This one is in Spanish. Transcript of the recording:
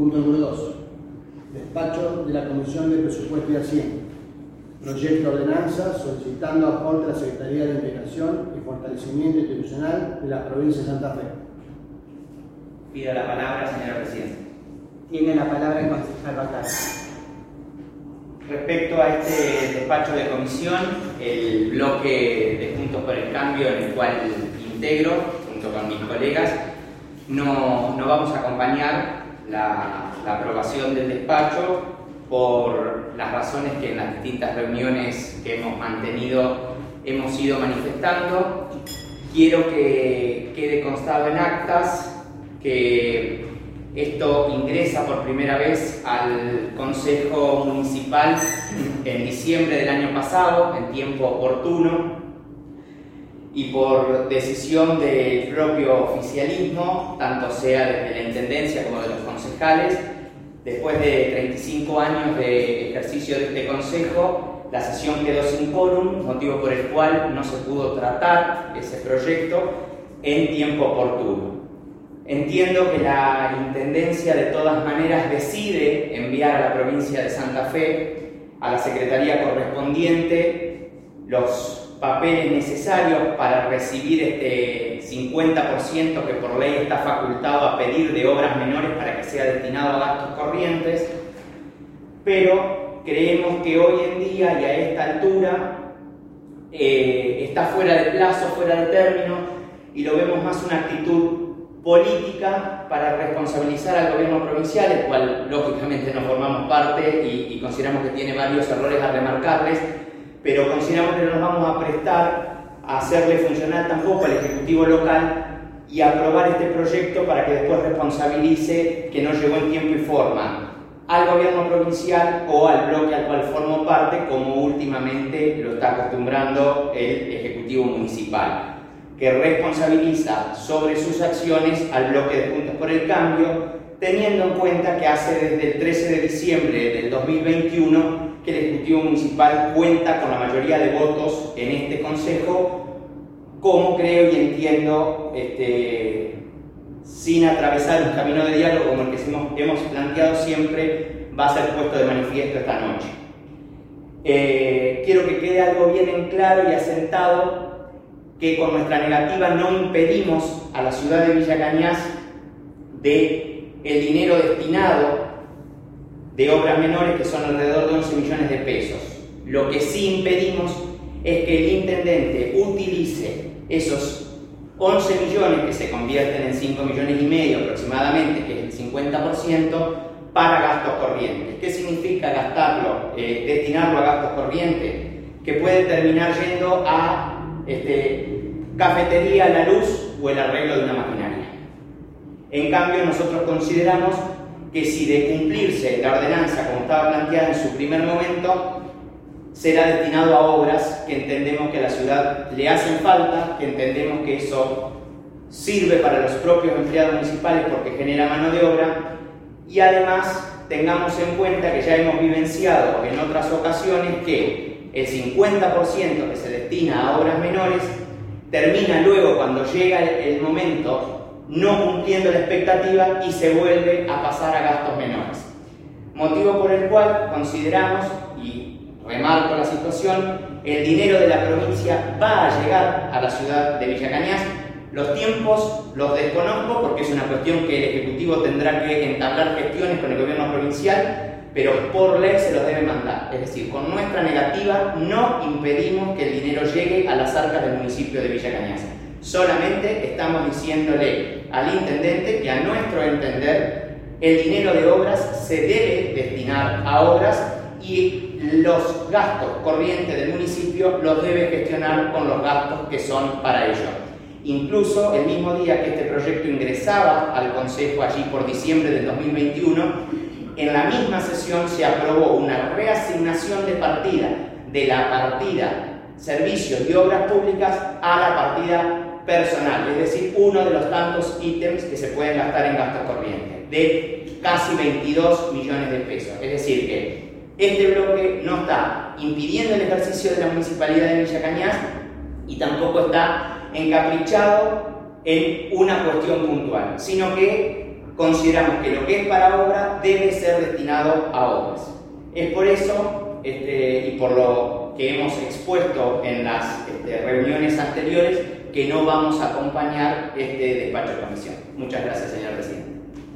Punto número 2. Despacho de la Comisión de Presupuesto y Hacienda. Proyecto de ordenanza solicitando aporte a la Secretaría de Integración y Fortalecimiento Institucional de la provincia de Santa Fe. Pido la palabra, señora Presidenta. Tiene la palabra el concejal Batalla. Respecto a este despacho de comisión, el bloque de Juntos por el Cambio en el cual integro, junto con mis colegas, no, no vamos a acompañar la, la aprobación del despacho por las razones que en las distintas reuniones que hemos mantenido hemos ido manifestando. Quiero que quede constado en actas que esto ingresa por primera vez al Consejo Municipal en diciembre del año pasado, en tiempo oportuno, y por decisión del propio oficialismo, tanto sea desde la Intendencia como de los concejales, después de 35 años de ejercicio de este Consejo, la sesión quedó sin quórum, motivo por el cual no se pudo tratar ese proyecto en tiempo oportuno. Entiendo que la Intendencia de todas maneras decide enviar a la provincia de Santa Fe, a la Secretaría correspondiente, los papeles necesarios para recibir este 50% que por ley está facultado a pedir de obras menores para que sea destinado a gastos corrientes, pero creemos que hoy en día y a esta altura eh, está fuera de plazo, fuera de término, y lo vemos más una actitud política para responsabilizar al gobierno provincial, el cual lógicamente no formamos parte y, y consideramos que tiene varios errores a remarcarles, pero consideramos que no nos vamos a prestar a hacerle funcionar tampoco al Ejecutivo local y aprobar este proyecto para que después responsabilice que no llegó en tiempo y forma al gobierno provincial o al bloque al cual formo parte, como últimamente lo está acostumbrando el Ejecutivo municipal, que responsabiliza sobre sus acciones al bloque de Juntos por el Cambio, teniendo en cuenta que hace desde el 13 de diciembre del 2021 que el Ejecutivo Municipal cuenta con la mayoría de votos en este Consejo, como creo y entiendo, este, sin atravesar un camino de diálogo como el que hemos, planteado siempre, va a ser puesto de manifiesto esta noche. Eh, quiero que quede algo bien en claro y asentado que con nuestra negativa no impedimos a la ciudad de Villa Cañas de el dinero destinado de obras menores que son alrededor de 11 millones de pesos. Lo que sí impedimos es que el intendente utilice esos 11 millones que se convierten en 5 millones y medio aproximadamente, que es el 50%, para gastos corrientes. ¿Qué significa gastarlo, eh, destinarlo a gastos corrientes? Que puede terminar yendo a este, cafetería, la luz o el arreglo de una maquinaria. En cambio, nosotros consideramos que si de cumplirse la ordenanza como estaba planteada en su primer momento, será destinado a obras que entendemos que a la ciudad le hacen falta, que entendemos que eso sirve para los propios empleados municipales porque genera mano de obra. Y además tengamos en cuenta que ya hemos vivenciado en otras ocasiones que el 50% que se destina a obras menores termina luego cuando llega el momento no cumpliendo la expectativa y se vuelve a pasar a gastos menores. Motivo por el cual consideramos, y remarco la situación, el dinero de la provincia va a llegar a la ciudad de Villa Cañas. Los tiempos los desconozco porque es una cuestión que el Ejecutivo tendrá que entablar gestiones con el gobierno provincial, pero por ley se los debe mandar. Es decir, con nuestra negativa no impedimos que el dinero llegue a las arcas del municipio de Villa Cañas. Solamente estamos diciéndole al intendente que a nuestro entender el dinero de obras se debe destinar a obras y los gastos corrientes del municipio los debe gestionar con los gastos que son para ello. Incluso el mismo día que este proyecto ingresaba al Consejo allí por diciembre del 2021, en la misma sesión se aprobó una reasignación de partida de la partida servicios y obras públicas a la partida personal, es decir, uno de los tantos ítems que se pueden gastar en gasto corriente, de casi 22 millones de pesos. Es decir, que este bloque no está impidiendo el ejercicio de la municipalidad de Villa Cañas y tampoco está encaprichado en una cuestión puntual, sino que consideramos que lo que es para obra debe ser destinado a obras. Es por eso este, y por lo que hemos expuesto en las este, reuniones anteriores que no vamos a acompañar este despacho de comisión. Muchas gracias, señor presidente.